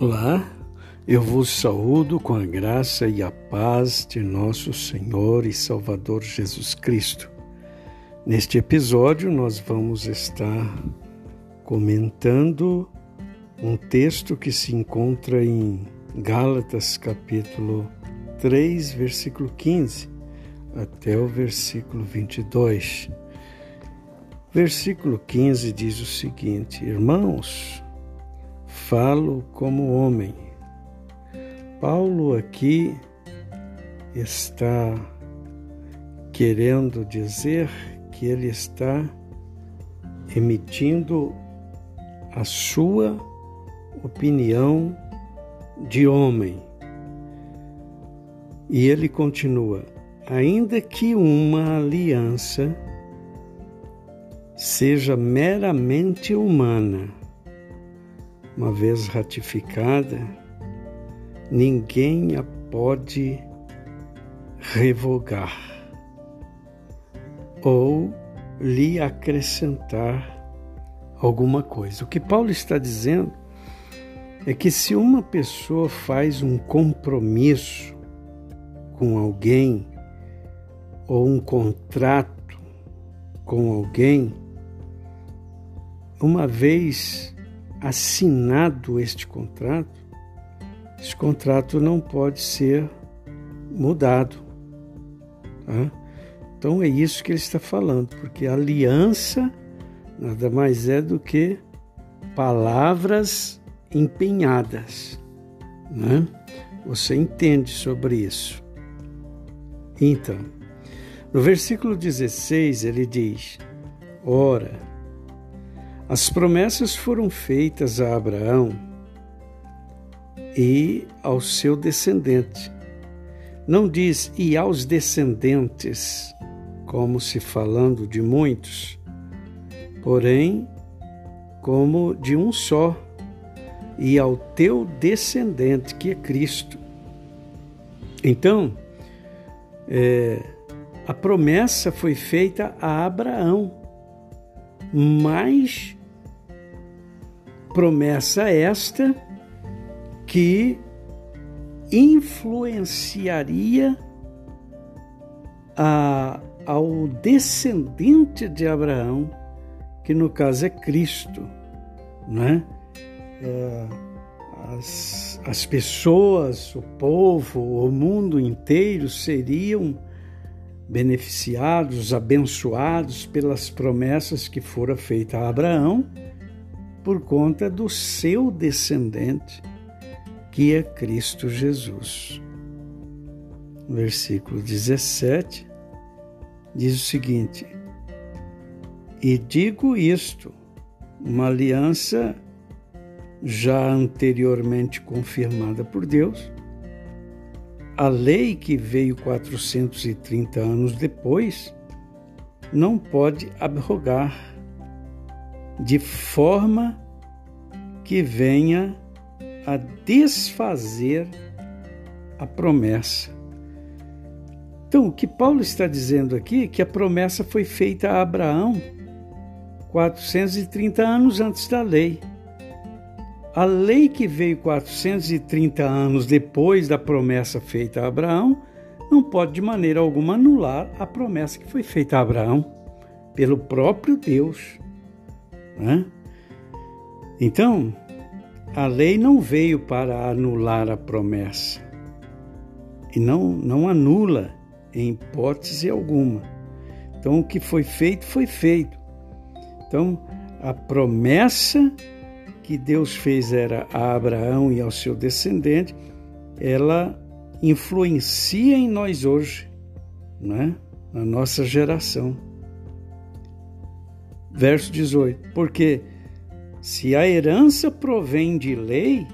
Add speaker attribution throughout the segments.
Speaker 1: Olá, eu vos saúdo com a graça e a paz de nosso Senhor e Salvador Jesus Cristo. Neste episódio, nós vamos estar comentando um texto que se encontra em Gálatas, capítulo 3, versículo 15, até o versículo 22. Versículo 15 diz o seguinte: Irmãos, falo como homem. Paulo aqui está querendo dizer que ele está emitindo a sua opinião de homem. E ele continua: ainda que uma aliança seja meramente humana, uma vez ratificada, ninguém a pode revogar ou lhe acrescentar alguma coisa. O que Paulo está dizendo é que se uma pessoa faz um compromisso com alguém ou um contrato com alguém, uma vez assinado este contrato, esse contrato não pode ser mudado. Tá? Então é isso que ele está falando, porque aliança nada mais é do que palavras empenhadas. Né? Você entende sobre isso. Então, no versículo 16 ele diz: Ora, as promessas foram feitas a Abraão e ao seu descendente. Não diz e aos descendentes, como se falando de muitos, porém como de um só, e ao teu descendente, que é Cristo. Então, é, a promessa foi feita a Abraão, mas Promessa esta que influenciaria a, ao descendente de Abraão, que no caso é Cristo, né? É, as, as pessoas, o povo, o mundo inteiro seriam beneficiados, abençoados pelas promessas que foram feitas a Abraão por conta do seu descendente, que é Cristo Jesus. Versículo 17 diz o seguinte: E digo isto, uma aliança já anteriormente confirmada por Deus, a lei que veio 430 anos depois não pode abrogar de forma que venha a desfazer a promessa. Então, o que Paulo está dizendo aqui é que a promessa foi feita a Abraão 430 anos antes da lei. A lei que veio 430 anos depois da promessa feita a Abraão não pode de maneira alguma anular a promessa que foi feita a Abraão pelo próprio Deus. Né? Então, a lei não veio para anular a promessa e não, não anula em hipótese alguma. Então, o que foi feito, foi feito. Então, a promessa que Deus fez era a Abraão e ao seu descendente, ela influencia em nós hoje, né? na nossa geração. Verso 18: Porque se a herança provém de lei,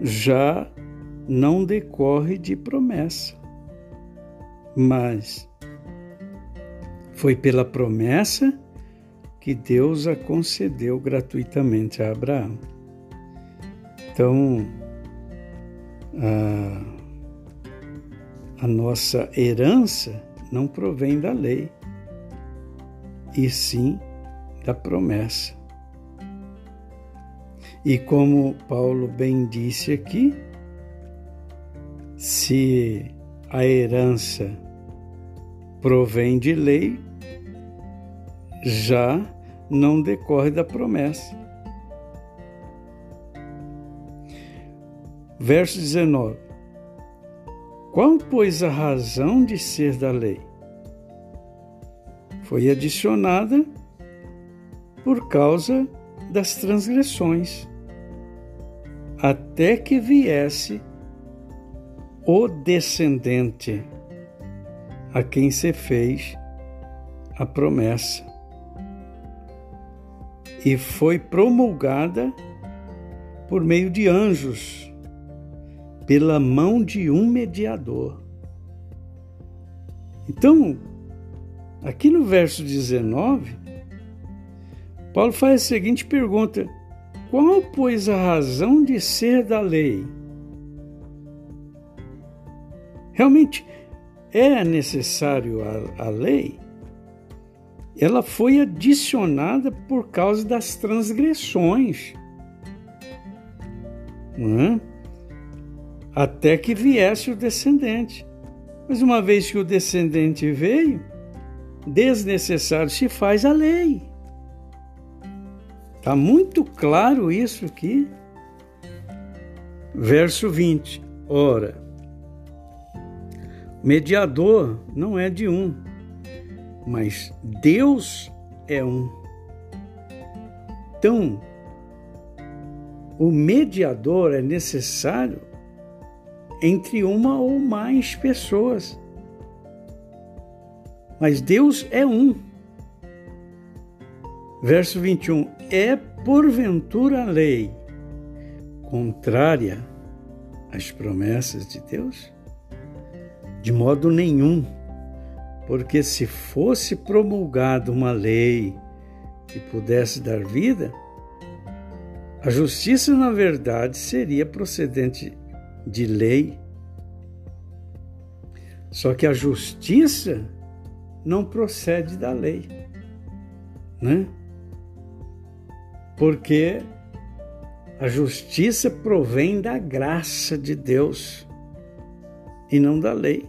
Speaker 1: já não decorre de promessa, mas foi pela promessa que Deus a concedeu gratuitamente a Abraão. Então, a, a nossa herança não provém da lei, e sim da promessa. E como Paulo bem disse aqui, se a herança provém de lei, já não decorre da promessa. Verso 19: Qual, pois, a razão de ser da lei? Foi adicionada por causa das transgressões, até que viesse o descendente a quem se fez a promessa. E foi promulgada por meio de anjos, pela mão de um mediador. Então, aqui no verso 19, Paulo faz a seguinte pergunta: Qual, pois, a razão de ser da lei? Realmente é necessário a, a lei? Ela foi adicionada por causa das transgressões. É? Até que viesse o descendente. Mas uma vez que o descendente veio, desnecessário se faz a lei. Está muito claro isso aqui. Verso 20. Ora, mediador não é de um, mas Deus é um. Então, o mediador é necessário entre uma ou mais pessoas. Mas Deus é um. Verso 21: É porventura a lei contrária às promessas de Deus? De modo nenhum, porque se fosse promulgada uma lei que pudesse dar vida, a justiça, na verdade, seria procedente de lei. Só que a justiça não procede da lei, né? porque a justiça provém da graça de Deus e não da lei.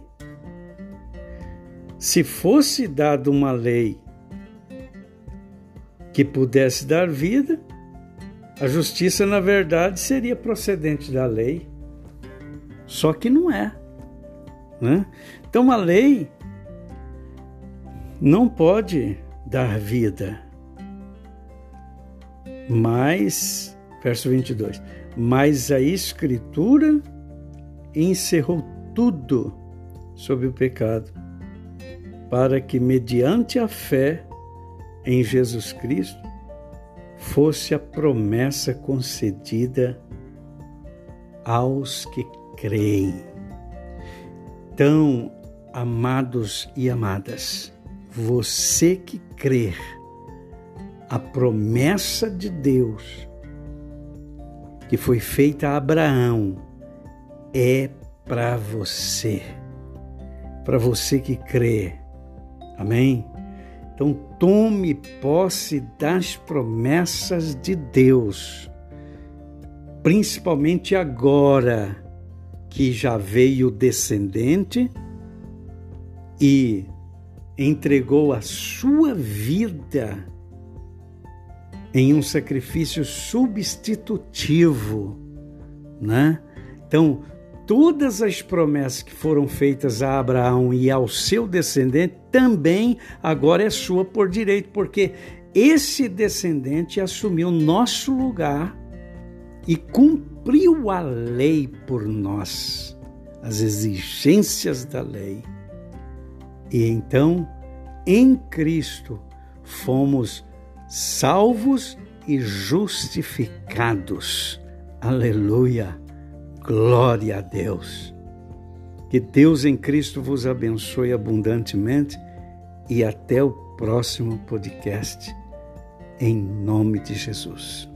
Speaker 1: Se fosse dada uma lei que pudesse dar vida, a justiça, na verdade, seria procedente da lei. Só que não é. Né? Então, a lei não pode dar vida. Mas, verso 22, mas a Escritura encerrou tudo sobre o pecado, para que, mediante a fé em Jesus Cristo, fosse a promessa concedida aos que creem. Então, amados e amadas, você que crer a promessa de Deus que foi feita a Abraão é para você, para você que crê. Amém? Então tome posse das promessas de Deus, principalmente agora que já veio o descendente e entregou a sua vida em um sacrifício substitutivo, né? Então, todas as promessas que foram feitas a Abraão e ao seu descendente também agora é sua por direito, porque esse descendente assumiu nosso lugar e cumpriu a lei por nós, as exigências da lei. E então, em Cristo, fomos salvos e justificados. Aleluia! Glória a Deus! Que Deus em Cristo vos abençoe abundantemente e até o próximo podcast. Em nome de Jesus.